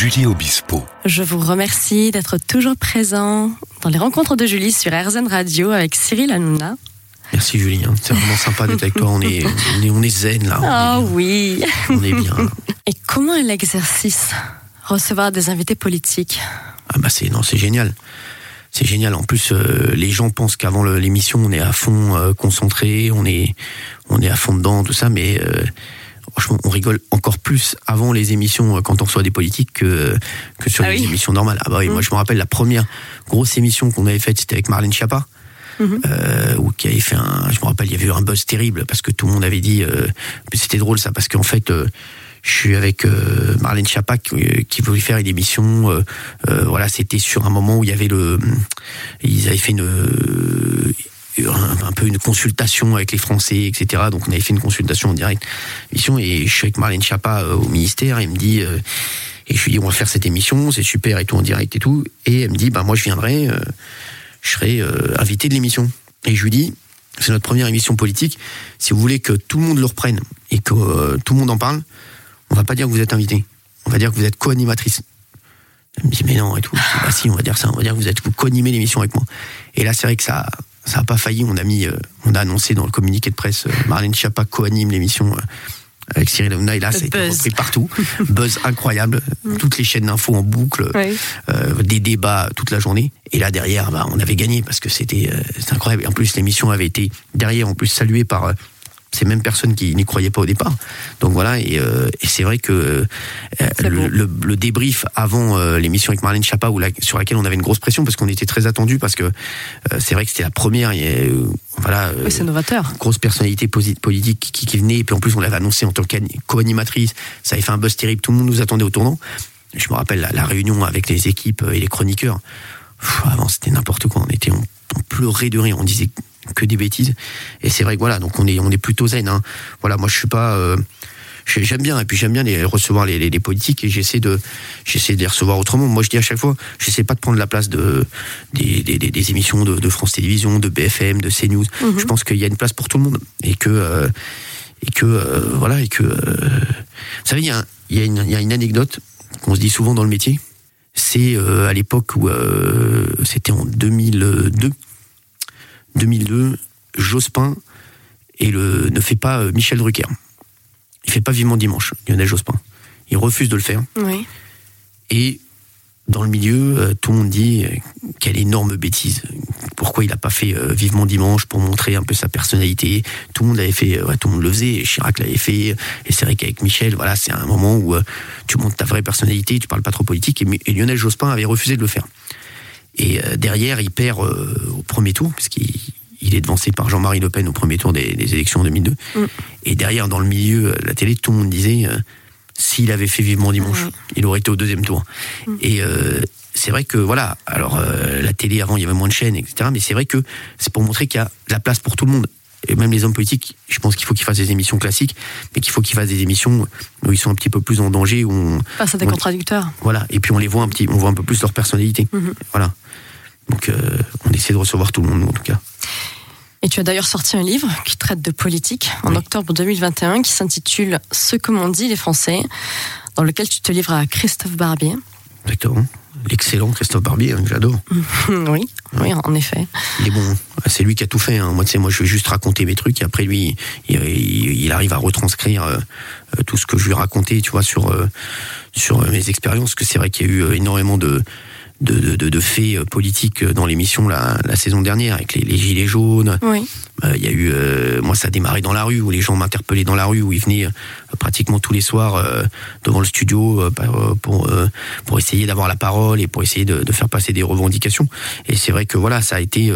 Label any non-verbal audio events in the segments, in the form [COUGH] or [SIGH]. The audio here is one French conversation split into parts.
Julie Obispo. Je vous remercie d'être toujours présent dans les rencontres de Julie sur RZN Radio avec Cyril Hanouna. Merci Julie, hein. c'est vraiment sympa d'être avec toi. On est, on est, on est zen là. Ah bien. oui. On est bien. Et comment est l'exercice Recevoir des invités politiques? Ah bah c'est non, c'est génial. C'est génial. En plus, euh, les gens pensent qu'avant l'émission, on est à fond euh, concentré, on est, on est à fond dedans, tout ça, mais euh, franchement, on rigole encore plus avant les émissions euh, quand on reçoit des politiques que, que sur Ah les oui émissions normales. Ah bah oui, moi Mhm. je me rappelle la première grosse émission qu'on avait faite, c'était avec Marlène Schiappa. Euh, ou qui avait fait un, je me rappelle, il y avait eu un buzz terrible parce que tout le monde avait dit, euh, c'était drôle ça parce qu'en fait, euh, je suis avec euh, Marlène Schiappa qui, qui voulait faire une émission. euh, euh, voilà, c'était sur un moment où il y avait le, ils avaient fait une, euh, un, peu une consultation avec les Français, etc. Donc on avait fait une consultation en direct, émission, et je suis avec Marlène Schiappa euh, au ministère. Et me dit, euh, et je lui dis, on va faire cette émission, c'est super et tout en direct et tout. Et elle me dit, bah moi je viendrai, euh, je serai invité de l'émission. Et je lui dis, c'est notre première émission politique. Si vous voulez que tout le monde le reprenne et que tout le monde en parle, on va pas dire que vous êtes invité. On va dire que vous êtes co-animatrice. Elle me dit, mais non, et tout. Bah si, on va dire ça. On va dire que vous êtes vous co-animez l'émission avec moi. Et là, c'est vrai que ça, ça a pas failli. On a mis, euh, on a annoncé dans le communiqué de presse, euh, Marlène Schiappa co-anime l'émission euh, avec Cyril Hanouna. Et là, ça a été repris partout. [LAUGHS] buzz incroyable. Toutes les chaînes d'infos en boucle Oui. euh, des débats toute la journée. Et là derrière, bah, on avait gagné parce que c'était euh, incroyable. Et en plus, l'émission avait été derrière en plus saluée par euh, ces mêmes personnes qui n'y croyaient pas au départ. Donc voilà, et, euh, et c'est vrai que euh, le, le, le débrief avant euh, l'émission avec Marlène où la- sur laquelle on avait une grosse pression parce qu'on était très attendu parce que c'est vrai que c'était la première. voilà. Oui, c'est novateur. grosse personnalité politique qui, qui venait, et puis en plus on l'avait annoncé en tant que co-animatrice, ça avait fait un buzz terrible, tout le monde nous attendait au tournant. Je me rappelle la, la réunion avec les équipes et les chroniqueurs. Pff, avant c'était n'importe quoi, on était, on, on pleurait de rire, on disait que des bêtises. Et c'est vrai que voilà, donc on est, on est plutôt zen. Hein. Voilà, moi je suis pas. euh, j'ai- J'aime bien et puis j'aime bien les recevoir les, les, les politiques et j'essaie de j'essaie de les recevoir autrement. Moi je dis à chaque fois, j'essaie pas de prendre la place de des, des, des- des émissions de, de France Télévisions, de BFM, de CNews. Je pense qu'il y a une place pour tout le monde et que euh, et que euh, voilà et que euh, vous savez il y a, y, a y a une anecdote qu'on se dit souvent dans le métier. C'est à l'époque où c'était en 2002 2002 Jospin et le ne fait pas euh, Michel Drucker. Il fait pas vivement dimanche Lionel Jospin. Il refuse de le faire Oui. et dans le milieu, euh, tout le monde dit euh, quelle énorme bêtise. Pourquoi il n'a pas fait vivement dimanche pour montrer un peu sa personnalité Tout le monde l'avait fait, ouais, tout le monde le faisait. Chirac l'avait fait. Et c'est vrai qu'avec Michel, voilà, c'est un moment où tu montres ta vraie personnalité, tu parles pas trop politique. Et Lionel Jospin avait refusé de le faire. Et euh, derrière, il perd euh, au premier tour, parce qu'il il est devancé par Jean-Marie Le Pen au premier tour des, des élections en 2002. Mm. Et derrière, dans le milieu, euh, la télé, tout le monde disait euh, s'il avait fait vivement dimanche, Mm. il aurait été au deuxième tour. Et euh, c'est vrai que voilà, alors euh, la télé avant il y avait moins de chaînes, etc. Mais c'est vrai que c'est pour montrer qu'il y a de la place pour tout le monde. Et même les hommes politiques, je pense qu'il faut qu'ils fassent des émissions classiques, mais qu'il faut qu'ils fassent des émissions où ils sont un petit peu plus en danger, où on, Face à des on- contradicteurs. voilà, et puis on les voit un petit, on voit un peu plus leur personnalité. Mhm. Voilà. Donc euh, on essaie de recevoir tout le monde, en tout cas. Et tu as d'ailleurs sorti un livre qui traite de politique en Oui. octobre 2021 qui s'intitule Ce que m'ont dit les Français, dans lequel tu te livres à Christophe Barbier. Exactement. L'excellent Christophe Barbier, hein, que j'adore. [LAUGHS] oui, oui, en effet. Il est bon. C'est lui qui a tout fait. hein. Moi, tu sais, moi, je vais juste raconter mes trucs et après, lui, il, il- il arrive à retranscrire euh, euh, tout ce que je lui ai raconté, tu vois, sur, euh, sur mes expériences. Parce que c'est vrai qu'il y a eu énormément de, de, de, de- de faits euh, politiques euh, dans l'émission la, la saison dernière, avec les, les gilets jaunes. Oui. Euh, Il y a eu, euh, moi, ça a démarré dans la rue, où les gens m'interpellaient dans la rue, où ils venaient euh, pratiquement tous les soirs euh, devant le studio pour euh, pour essayer d'avoir la parole et pour essayer de, de faire passer des revendications. Et c'est vrai que voilà, ça a été.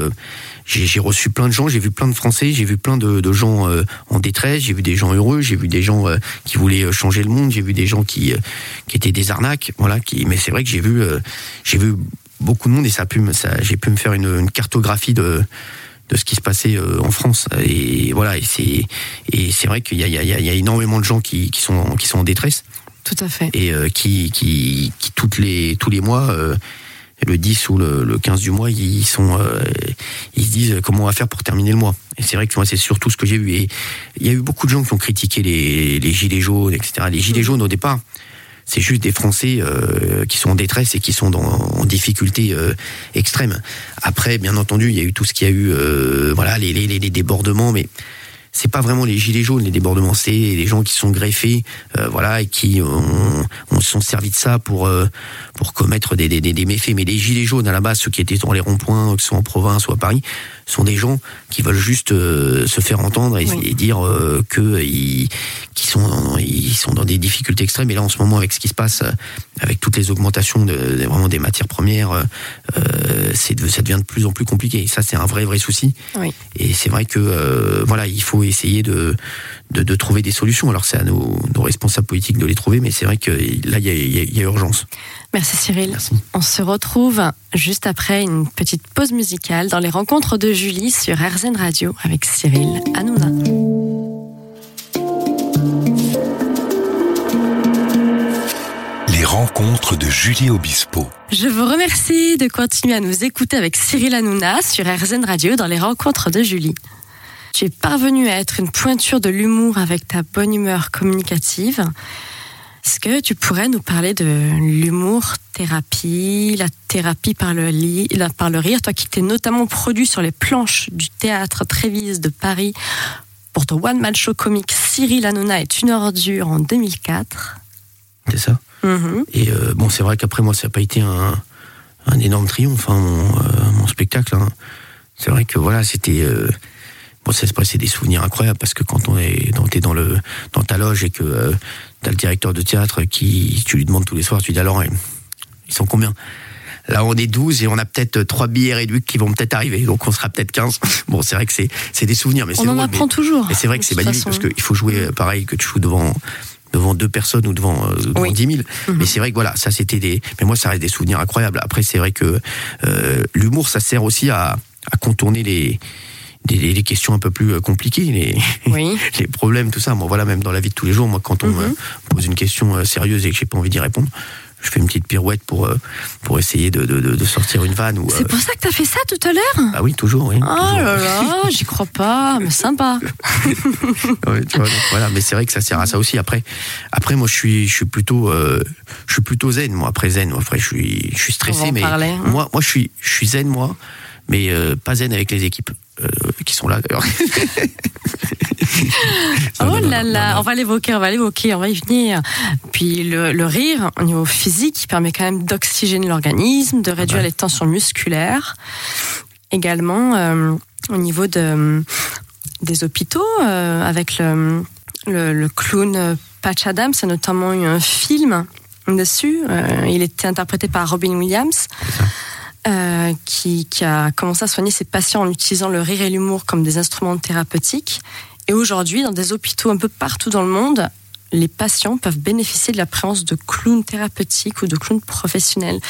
J'ai reçu plein de gens, j'ai vu plein de Français, j'ai vu plein de, de gens euh, en détresse, j'ai vu des gens heureux, j'ai vu des gens euh, qui voulaient euh, changer le monde, j'ai vu des gens qui qui étaient des arnaques, voilà. Qui, mais c'est vrai que j'ai vu j'ai vu beaucoup de monde et ça a pu me- ça j'ai pu me faire une, une cartographie de de ce qui se passait en France et voilà et c'est et c'est vrai qu'il y y, y a énormément de gens qui, qui sont qui sont en détresse Tout à fait. et euh, qui, qui qui toutes les tous les mois euh, le 10 ou le, le 15 du mois ils sont euh, ils se disent comment on va faire pour terminer le mois. Et c'est vrai que moi c'est surtout ce que j'ai vu. Et il y a eu beaucoup de gens qui ont critiqué les, les gilets jaunes etc les gilets jaunes au départ c'est juste des Français euh, qui sont en détresse et qui sont dans, en difficulté euh, extrême. Après, bien entendu, il y a eu tout ce qu'il y a eu, euh, voilà, les, les, les débordements, mais c'est pas vraiment les gilets jaunes, les débordements, c'est les gens qui sont greffés, voilà, et qui ont, ont sont servis de ça pour euh, pour commettre des, des, des, méfaits. Mais les gilets jaunes à la base, ceux qui étaient dans les ronds-points, que ce soit en province ou à Paris, sont des gens qui veulent juste euh, se faire entendre et, Oui. et dire euh, que ils, qui sont ils sont dans des difficultés extrêmes. Et là, en ce moment, avec ce qui se passe, euh, avec toutes les augmentations de, de- vraiment des matières premières, c'est de- ça devient de plus en plus compliqué. Et ça, c'est un vrai vrai souci. Oui. Et c'est vrai que voilà, il faut essayer de, de, de trouver des solutions. Alors c'est à nos, nos responsables politiques de les trouver, mais c'est vrai que là, il y a, y y urgence. Merci Cyril. Merci. On se retrouve juste après une petite pause musicale dans les rencontres de Julie sur RZN Radio avec Cyril Hanouna. Les rencontres de Julie Obispo. Je vous remercie de continuer à nous écouter avec Cyril Hanouna sur RZN Radio dans les rencontres de Julie. Tu es parvenu à être une pointure de l'humour avec ta bonne humeur communicative. Est-ce que tu pourrais nous parler de l'humour thérapie, la thérapie par le, par rire, toi qui t'es notamment produit sur les planches du théâtre Trévise de Paris pour ton one-man show comique Cyril Hanouna est une ordure en 2004. C'est ça. Mhm. Et euh, bon, c'est vrai qu'après moi, ça n'a pas été un, un énorme triomphe, hein, mon, euh, mon spectacle. hein. C'est vrai que voilà, c'était. Euh, bon, ça se passait des souvenirs incroyables parce que quand on est dans, dans, le, dans ta loge et que euh, t'as le directeur de théâtre qui. Tu lui demandes tous les soirs, tu lui dis alors, ils sont combien? Là, on est 12 et on a peut-être trois billets réduits qui vont peut-être arriver. Donc, on sera peut-être 15. [LAUGHS] Bon, c'est vrai que c'est c'est des souvenirs, mais c'est On en drôle, apprend mais- toujours. et c'est vrai que c'est magnifique façon. parce qu'il faut jouer euh, pareil que tu joues devant devant deux personnes ou devant, euh, devant Oui. 10 000. Mhm. Mais c'est vrai que voilà, ça c'était des. Mais moi, ça reste des souvenirs incroyables. Après, c'est vrai que euh, l'humour, ça sert aussi à, à contourner les, les questions un peu plus euh, compliquées, les, [LAUGHS] Oui. les problèmes, tout ça. Moi, voilà, même dans la vie de tous les jours, moi, quand on Mhm. me pose une question euh, sérieuse et que j'ai pas envie d'y répondre, je fais une petite pirouette pour, euh, pour essayer de, de, de, sortir une vanne. C'est euh, pour ça que t'as fait ça tout à l'heure? Ah oui, toujours, oui. Oh toujours. là là, [LAUGHS] j'y crois pas, mais sympa. [LAUGHS] Ouais, tu vois, donc voilà, mais c'est vrai que ça sert à ça aussi. Après, après moi, je suis, je suis plutôt, euh, je suis plutôt zen. Moi, après zen, après, je suis, je suis stressé, mais parler, hein. moi, moi, je suis, je suis zen, moi, mais euh, pas zen avec les équipes euh, qui sont là d'ailleurs. [LAUGHS] Oh Non, non, là non, là, on va l'évoquer, on va l'évoquer, on va y venir. Puis le, le rire, au niveau physique, il permet quand même d'oxygéner l'organisme, de réduire Ouais. les tensions musculaires. Également, euh, au niveau de, des hôpitaux, euh, avec le, le, le clown Patch Adams, il y a notamment eu un film dessus. Il était interprété par Robin Williams. Euh, qui, qui a commencé à soigner ses patients en utilisant le rire et l'humour comme des instruments thérapeutiques. Et aujourd'hui, dans des hôpitaux un peu partout dans le monde, les patients peuvent bénéficier de la présence de clowns thérapeutiques ou de clowns professionnels.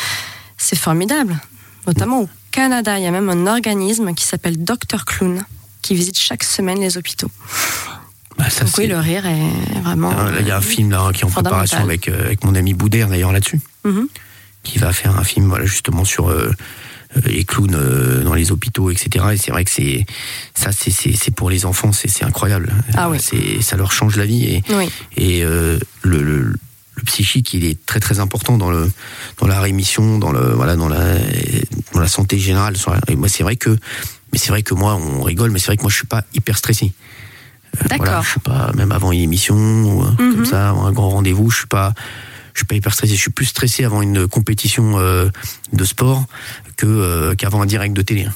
C'est formidable. Notamment au Canada, il y a même un organisme qui s'appelle Dr Clown qui visite chaque semaine les hôpitaux. Bah, ça, Donc oui, le rire est vraiment. Ah, il y a un film là qui est en préparation avec euh, avec mon ami Boudère d'ailleurs là-dessus, Mhm. Qui va faire un film voilà justement sur euh, euh, les clowns euh, dans les hôpitaux, etc. Et c'est vrai que c'est ça, c'est pour les enfants, c'est incroyable. Ah oui. C'est ça leur change la vie et Oui, et euh, le, le, le psychique il est très très important dans le dans la rémission dans le voilà dans la dans la santé générale et moi c'est vrai que mais c'est vrai que moi on rigole mais c'est vrai que moi je suis pas hyper stressé Euh, D'accord. voilà, je suis pas même avant une émission ou truc Mhm. comme ça un grand rendez-vous je suis pas je suis pas hyper stressé je suis plus stressé avant une compétition euh, de sport que euh, qu'avant un direct de télé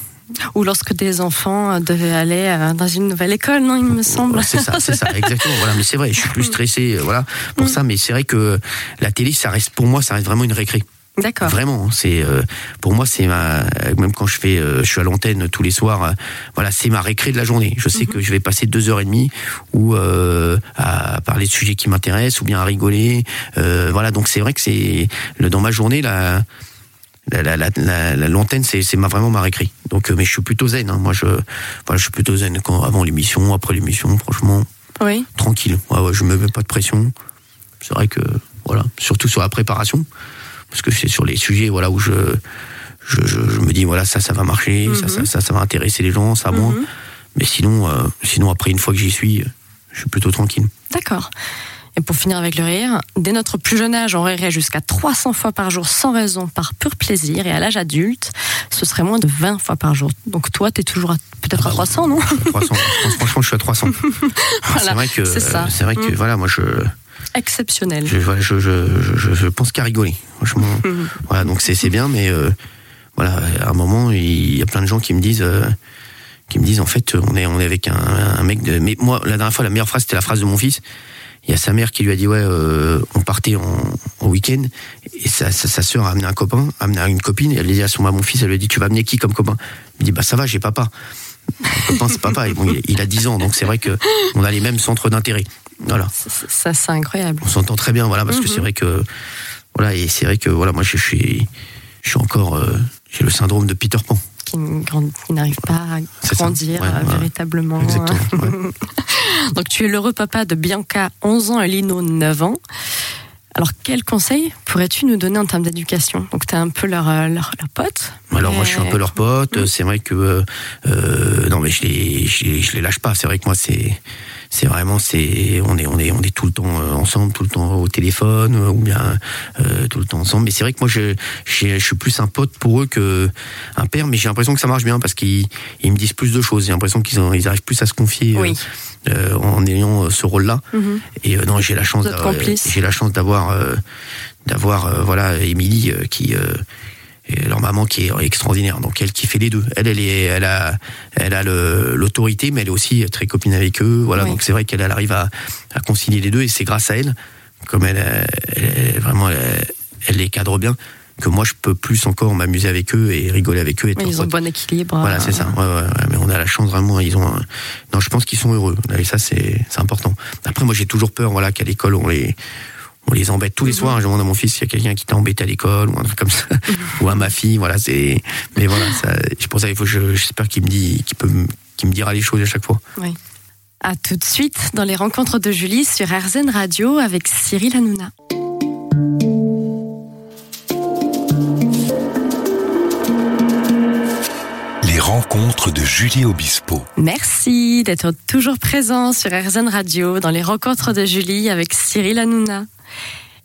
ou lorsque des enfants euh, devaient aller dans une nouvelle école, non, il me semble. C'est ça, c'est ça, [LAUGHS] exactement. Voilà, mais c'est vrai, je suis plus stressé, euh, voilà, pour Mm. ça. Mais c'est vrai que la télé, ça reste pour moi, ça reste vraiment une récré. D'accord. Vraiment, c'est euh, pour moi, c'est ma même quand je fais, euh, je suis à l'antenne tous les soirs. euh, voilà, c'est ma récré de la journée. Je sais que je vais passer deux heures et demie ou à parler de sujets qui m'intéressent ou bien à rigoler. Voilà, donc c'est vrai que c'est dans ma journée la la- la- la- la- la- l'antenne c'est vraiment ma récré donc mais je suis plutôt zen hein. moi je voilà je suis plutôt zen quand avant l'émission après l'émission franchement Oui. tranquille. Ouais, ouais, je me mets pas de pression. C'est vrai que voilà, surtout sur la préparation, parce que c'est sur les sujets voilà où je je, je, je me dis voilà ça ça va marcher, ça, ça ça ça va intéresser les gens, ça moi. Mhm. Mais sinon euh, sinon après une fois que j'y suis, je suis plutôt tranquille. D'accord. Et pour finir avec le rire, dès notre plus jeune âge, on rirait jusqu'à 300 fois par jour sans raison, par pur plaisir. Et à l'âge adulte, ce serait moins de 20 fois par jour. Donc toi, tu es toujours à- peut-être Ah à bah 300, non? 300. Franchement, je suis à 300. [LAUGHS] Voilà, c'est vrai que, c'est vrai que, Mm. voilà, moi, je, Exceptionnel. je, je, je, je, je pense qu'à rigoler. Franchement, voilà, donc c'est, bien, mais euh, voilà, à un moment, il y a plein de gens qui me disent, euh, qui me disent, en fait, on est, on est avec un, un mec de. Mais moi, la dernière fois, la meilleure phrase, c'était la phrase de mon fils. Il y a sa mère qui lui a dit, ouais, euh, on partait en, en week-end, et sa, sa, sa sœur a amené un copain, a amené une copine, et elle dit à son mon fils, elle lui a dit, tu vas amener qui comme copain? Il dit, bah ça va, j'ai papa. Mon copain, c'est papa, et bon, il, il a 10 ans, donc c'est vrai que on a les mêmes centres d'intérêt. Voilà Ça, c'est incroyable. on s'entend très bien, voilà, parce que Mhm. c'est vrai que, voilà, et c'est vrai que, voilà, moi, je, suis, je suis encore, euh, j'ai le syndrome de Peter Pan. Qui, n'arrive pas à grandir Ouais, euh, véritablement. Exactement. ouais. [LAUGHS] Donc tu es l'heureux papa de Bianca, 11 ans, et Lino, 9 ans. Alors quels conseils pourrais-tu nous donner en termes d'éducation? Donc tu es un peu leur, euh, leur, leur pote. Alors moi, je suis un peu leur pote. C'est vrai que, euh, non, mais je les, je les, je les lâche pas. C'est vrai que moi, c'est, c'est vraiment, c'est, on est, on est, on est tout le temps euh, ensemble, tout le temps au téléphone, euh, ou bien euh, tout le temps ensemble. Mais c'est vrai que moi, je, je, je suis plus un pote pour eux que un père. Mais j'ai l'impression que ça marche bien parce qu'ils, ils me disent plus de choses. J'ai l'impression qu'ils, ont, ils arrivent plus à se confier. euh, Oui. euh, en ayant ce rôle-là. Mhm. Et euh, non, j'ai la chance j'ai la chance d'avoir, euh, d'avoir, euh, voilà, Émilie euh, qui, euh, et leur maman qui est extraordinaire. Donc elle qui fait les deux. Elle, elle est, elle a, elle a l'autorité, mais elle est aussi très copine avec eux. Voilà. Oui. Donc c'est vrai qu'elle elle arrive à, à concilier les deux, et c'est grâce à elle, comme elle, vraiment, elle, elle les cadre bien, que moi je peux plus encore m'amuser avec eux et rigoler avec eux. Et ils ont un bon équilibre. Voilà, c'est ça. Ouais, ouais, ouais, mais on a la chance vraiment. Ils ont. un- Non, je pense qu'ils sont heureux. Et ça, c'est c'est important. Après, moi, j'ai toujours peur, voilà, qu'à l'école, on les on les embête tous les Mhm. soirs. Je demande à mon fils s'il y a quelqu'un qui t'a embêté à l'école ou un truc comme ça, [LAUGHS] ou à ma fille. Voilà, c'est. Mais voilà, ça, je pense qu'il faut. je- J'espère qu'il me dit, qu'il peut, me- qu'il me dira les choses à chaque fois. Oui. À tout de suite dans les rencontres de Julie sur RZN Radio avec Cyril Hanouna. Les rencontres de Julie Obispo. Merci d'être toujours présent sur RZN Radio dans les rencontres de Julie avec Cyril Hanouna.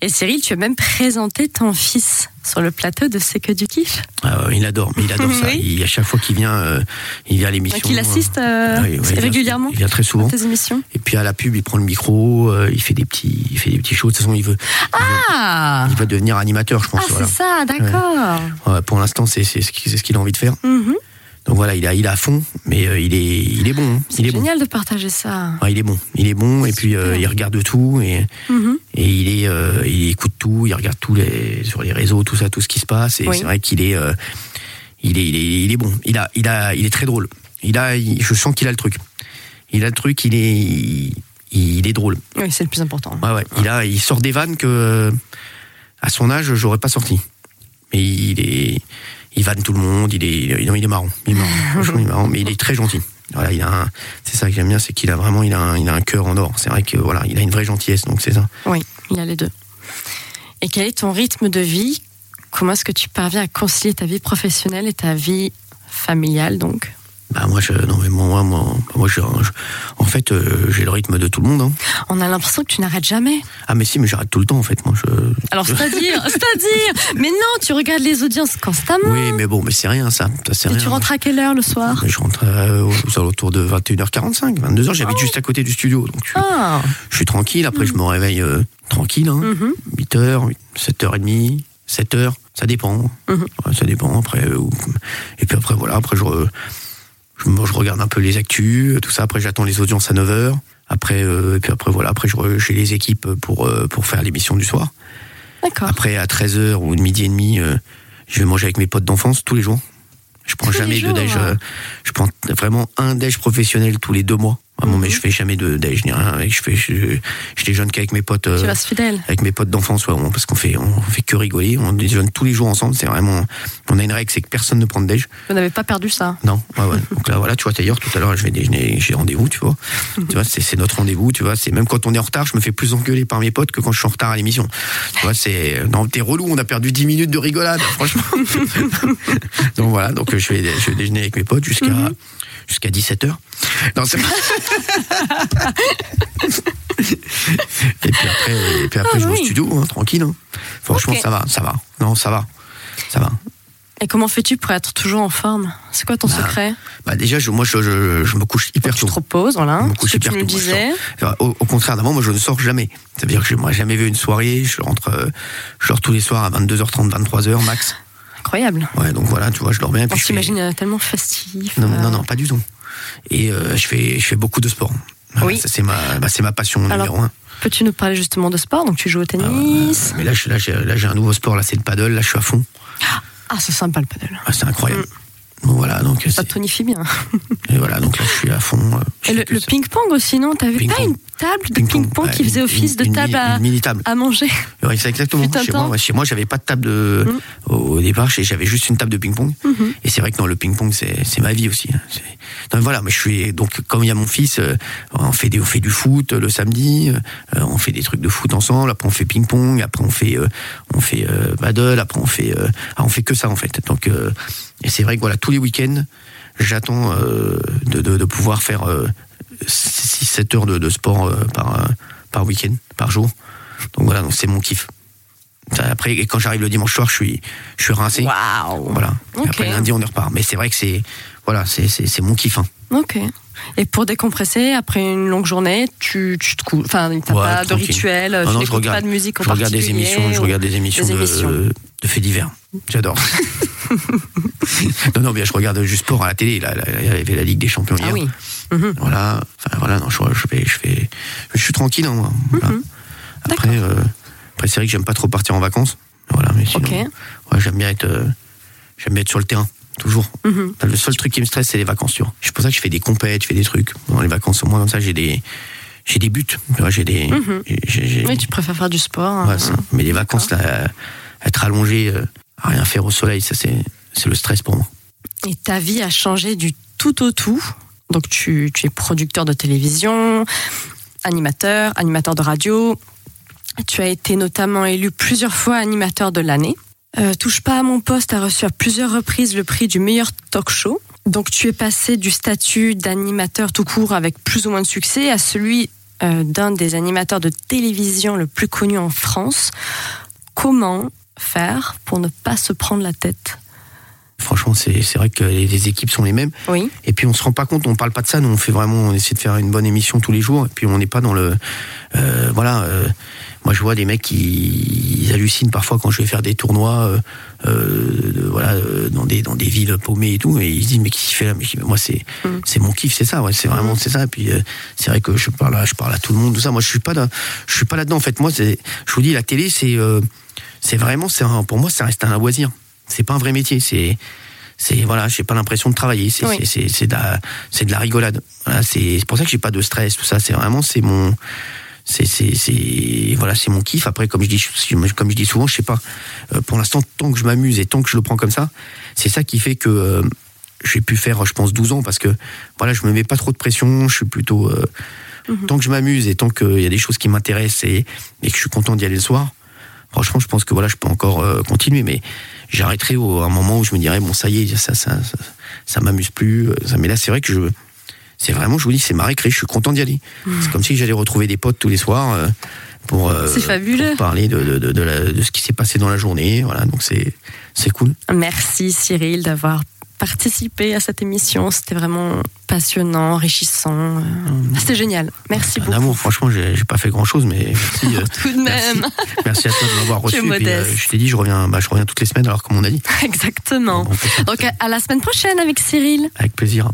Et Cyril, tu as même présenté ton fils sur le plateau de C'est que du kiff. Ah, ouais, il adore, mais il adore [LAUGHS] ça. Il, à chaque fois qu'il vient, euh, il vient à l'émission. Donc il assiste euh, oui, ouais, il vient- régulièrement Il vient très à souvent. tes émissions. Et puis à la pub, il prend le micro, euh, il fait des petits, il fait des petits shows. De toute façon, il veut, Ah, il va devenir animateur, je pense. ah c'est ça, d'accord. Ouais, pour l'instant, c'est ce qu'il a envie de faire. Mhm. Donc voilà, il a, il est à fond, mais euh, il est, il est bon. hein. C'est est bon. génial de partager ça. Ouais, il est bon, il est bon, et puis euh, il regarde tout, et, Mhm. et il est, euh, il écoute tout, il regarde tout les, sur les réseaux, tout ça, tout ce qui se passe, et Oui. c'est vrai qu'il est, il est, il est, il est bon. Il a, il a, il est très drôle. Il a, il- je sens qu'il a le truc. Il a le truc, il est, il, il est drôle. Oui, c'est le plus important. Ouais, ouais. Il a, il sort des vannes que, à son âge, j'aurais pas sorti. Mais il est, il vanne tout le monde. Il est, il est, il est marrant. Il est marrant. [LAUGHS] Franchement, il est marrant. Mais il est très gentil. Voilà, il a, un- c'est ça que j'aime bien, c'est qu'il a vraiment, il a, un, il a un cœur en or. C'est vrai que voilà, il a une vraie gentillesse. Donc c'est ça. Oui, il a les deux. Et quel est ton rythme de vie? Comment est-ce que tu parviens à concilier ta vie professionnelle et ta vie familiale donc? Bah moi, je, non mais moi, moi, moi, je, je- en fait, euh, j'ai le rythme de tout le monde. hein. On a l'impression que tu n'arrêtes jamais. Ah mais si, mais j'arrête tout le temps en fait. Moi, je. Alors c'est-à-dire, [LAUGHS] c'est-à-dire, mais non, tu regardes les audiences constamment. Oui, mais bon, mais c'est rien ça. Ça c'est Et rien. tu rentres à quelle heure le soir? Mais je rentre euh, aux alentours de 21h45, 22h. J'habite juste à côté du studio, donc je, Ah, je suis tranquille. Après, je me réveille euh, tranquille, hein, mhm. 8h, 7h30, 7h, ça dépend. Mhm. Ouais, ça dépend. Après, euh, et puis après, voilà, après, je, re- je, regarde un peu les actus, tout ça. Après, j'attends les audiences à 9h. Après, euh, et puis après, voilà, après, je j'ai les équipes pour, euh, pour faire l'émission du soir. d'accord. Après, à 13h ou midi et demi, euh, je vais manger avec mes potes d'enfance tous les jours. Je prends Tous jamais de déj. euh, je prends vraiment un déj professionnel tous les deux mois. Vraiment, mais je fais jamais de déj rien. Je fais, je, je déjeune qu'avec mes potes. euh, Tu restes fidèle. avec mes potes d'enfance, ouais, on- parce qu'on fait, on fait que rigoler. On déjeune tous les jours ensemble. C'est vraiment, on a une règle, c'est que personne ne prend de déj. Vous n'avez pas perdu ça. Non, ouais, ouais. Donc là, voilà, tu vois, d'ailleurs, tout à l'heure, je vais déjeuner, j'ai rendez-vous, tu vois. [LAUGHS] Tu vois, c'est notre rendez-vous, tu vois. C'est même quand on est en retard, je me fais plus engueuler par mes potes que quand je suis en retard à l'émission. Tu vois, c'est, non, t'es relou, on a perdu 10 minutes de rigolade, franchement. [LAUGHS] [LAUGHS] donc voilà, donc je vais, je vais déjeuner avec mes potes jusqu'à, jusqu'à 17h. Non, c'est [LAUGHS] et puis après, et puis après Ah je vais oui. au studio, hein, tranquille. hein. Franchement, ça va, ça va. Non, ça va. Ça va. Et comment fais-tu pour être toujours en forme? C'est quoi ton Bah, secret? Bah déjà, je, moi, je, je, je me couche hyper Tu tôt. te reposes, voilà. Je me Ce couche tu nous tôt, je disais. Au, au contraire d'avant, moi, je ne sors jamais. Ça veut dire que je n'ai jamais vu une soirée. Je rentre, euh, je sors tous les soirs à 22h30, 23h max. Incroyable. Ouais, donc voilà, tu vois, je dors bien. On je fais- s'imagine euh, tellement festif. Non, euh, non, non, pas du tout. Et euh, je fais, je fais beaucoup de sport. Voilà, Oui. c'est ma, bah, ma passion Alors, numéro un. Peux-tu nous parler justement de sport? Donc tu joues au Ah, tennis. mais là, là, j'ai, là, j'ai un nouveau sport. Là, c'est le paddle. Là, je suis à fond. Ah, c'est sympa le paddle. Ah, c'est incroyable. Mm. Voilà, donc Ça tonifie bien. [LAUGHS] et voilà, donc là, je suis à fond. euh, Et le, ping-pong aussi, non? T'avais pas Ping-pong. une table de Ping-pong, ouais, qui faisait une- office de table à, une mini table. à manger [LAUGHS] Ouais, c'est exactement. Chez moi, chez moi, j'avais pas de table de. Mm. Au, départ, j'avais juste une table de ping-pong. Mhm. Et c'est vrai que non, le ping-pong, c'est ma vie aussi. hein. Non, mais voilà, mais je suis donc comme il y a mon fils, euh, on fait des, on fait du foot euh, le samedi, on fait des trucs de foot ensemble. Après, on fait ping-pong. Après, on fait, on fait euh, paddle. Après, on fait, euh, ah, on fait que ça en fait. Donc, euh, et c'est vrai que voilà, tous les week-ends, j'attends euh, de, de, de pouvoir faire 6-7 heures de, de sport euh, par euh, par week-end, par jour. Donc voilà, donc c'est mon kiff. Après, et quand j'arrive le dimanche soir, je suis, je suis rincé. Waouh Voilà. Après lundi, on y repart. Mais c'est vrai que c'est, voilà, c'est mon kiff. hein. Ok. Et pour décompresser, après une longue journée, tu, tu te couches. Enfin, t'as Ouais, pas de rituel, Ah tu n'écoutes pas de musique en Je regarde des émissions, je regarde des émissions, des de, émissions. de faits divers. J'adore. [LAUGHS] non, non, bien, je regarde juste sport à la télé. Là, il y avait la Ligue des Champions hier. Ah oui. Mhm. Voilà. Enfin, voilà, non, je, je fais, je fais, je suis tranquille, hein, moi. Voilà. Mhm. Après, euh, après, c'est vrai que j'aime pas trop partir en vacances. Voilà, mais sinon, ouais, j'aime bien être, euh, j'aime bien être sur le terrain. Toujours. Mhm. Le seul truc qui me stresse, c'est les vacances. C'est pour ça que je fais des compètes, je fais des trucs. Dans les vacances, au moins, comme ça, j'ai des, j'ai des buts. J'ai des, Mhm. Oui, tu préfères faire du sport. Ouais, hein. ça. Mais les vacances, là, être allongé, euh, à rien faire au soleil, ça, c'est, c'est le stress pour moi. Et ta vie a changé du tout au tout. Donc tu, tu es producteur de télévision, animateur, animateur de radio. Tu as été notamment élu plusieurs fois animateur de l'année. Euh, Touche pas à mon poste a reçu à plusieurs reprises le prix du meilleur talk show. Donc tu es passé du statut d'animateur tout court avec plus ou moins de succès à celui euh, d'un des animateurs de télévision le plus connu en France. Comment faire pour ne pas se prendre la tête? Franchement, c'est, vrai que les, les équipes sont les mêmes. Oui. Et puis on se rend pas compte, on parle pas de ça. Nous, on fait vraiment, on essaie de faire une bonne émission tous les jours. Et puis on n'est pas dans le, euh, voilà. euh, moi, je vois des mecs qui ils hallucinent parfois quand je vais faire des tournois, euh, euh, de- voilà, euh, dans des dans des villes paumées et tout. Et ils se disent mais qu'est-ce qu'il fait là? Mais moi, c'est Mm. c'est mon kiff, c'est ça. Ouais, c'est vraiment c'est ça. Et puis euh, c'est vrai que je parle, à, je parle à tout le monde, tout ça. Moi, je suis pas, là- je suis pas là-dedans. En fait, moi, c'est, je vous dis, la télé, c'est, euh, c'est vraiment, c'est un- pour moi, ça reste un loisir. C'est pas un vrai métier. C'est c'est voilà, j'ai pas l'impression de travailler. C'est Oui. c'est- c'est c'est de la c'est de la rigolade. Voilà, c'est c'est pour ça que j'ai pas de stress tout ça. C'est vraiment c'est mon c'est c'est voilà c'est mon kiff. Après comme je dis comme je dis souvent, je sais pas. euh, pour l'instant, tant que je m'amuse et tant que je le prends comme ça, c'est ça qui fait que euh, j'ai pu faire, je pense, 12 ans parce que voilà, je me mets pas trop de pression. Je suis plutôt euh, tant que je m'amuse et tant qu'il y a des choses qui m'intéressent et, et que je suis content d'y aller le soir. Franchement, je pense que voilà, je peux encore euh, continuer, mais j'arrêterai au à un moment où je me dirais bon, ça y est, ça, ça, ça, ça m'amuse plus. Ça, mais là, c'est vrai que je, c'est vraiment, je vous dis, c'est ma récré. Je suis content d'y aller. C'est comme si j'allais retrouver des potes tous les soirs euh, pour, euh, pour parler de, de, de, de la- de ce qui s'est passé dans la journée. Voilà, donc c'est, c'est cool. Merci Cyril d'avoir participé à cette émission. C'était vraiment passionnant, enrichissant. euh, C'était génial. Merci beaucoup. amour, franchement, j'ai, pas fait grand chose, mais [LAUGHS] merci. euh, Tout de même. merci à toi de m'avoir reçu. Euh, modeste. je t'ai dit, je reviens, bah, je reviens toutes les semaines, alors comme on a dit. [LAUGHS] Exactement. Donc à la semaine prochaine avec Cyril. Avec plaisir.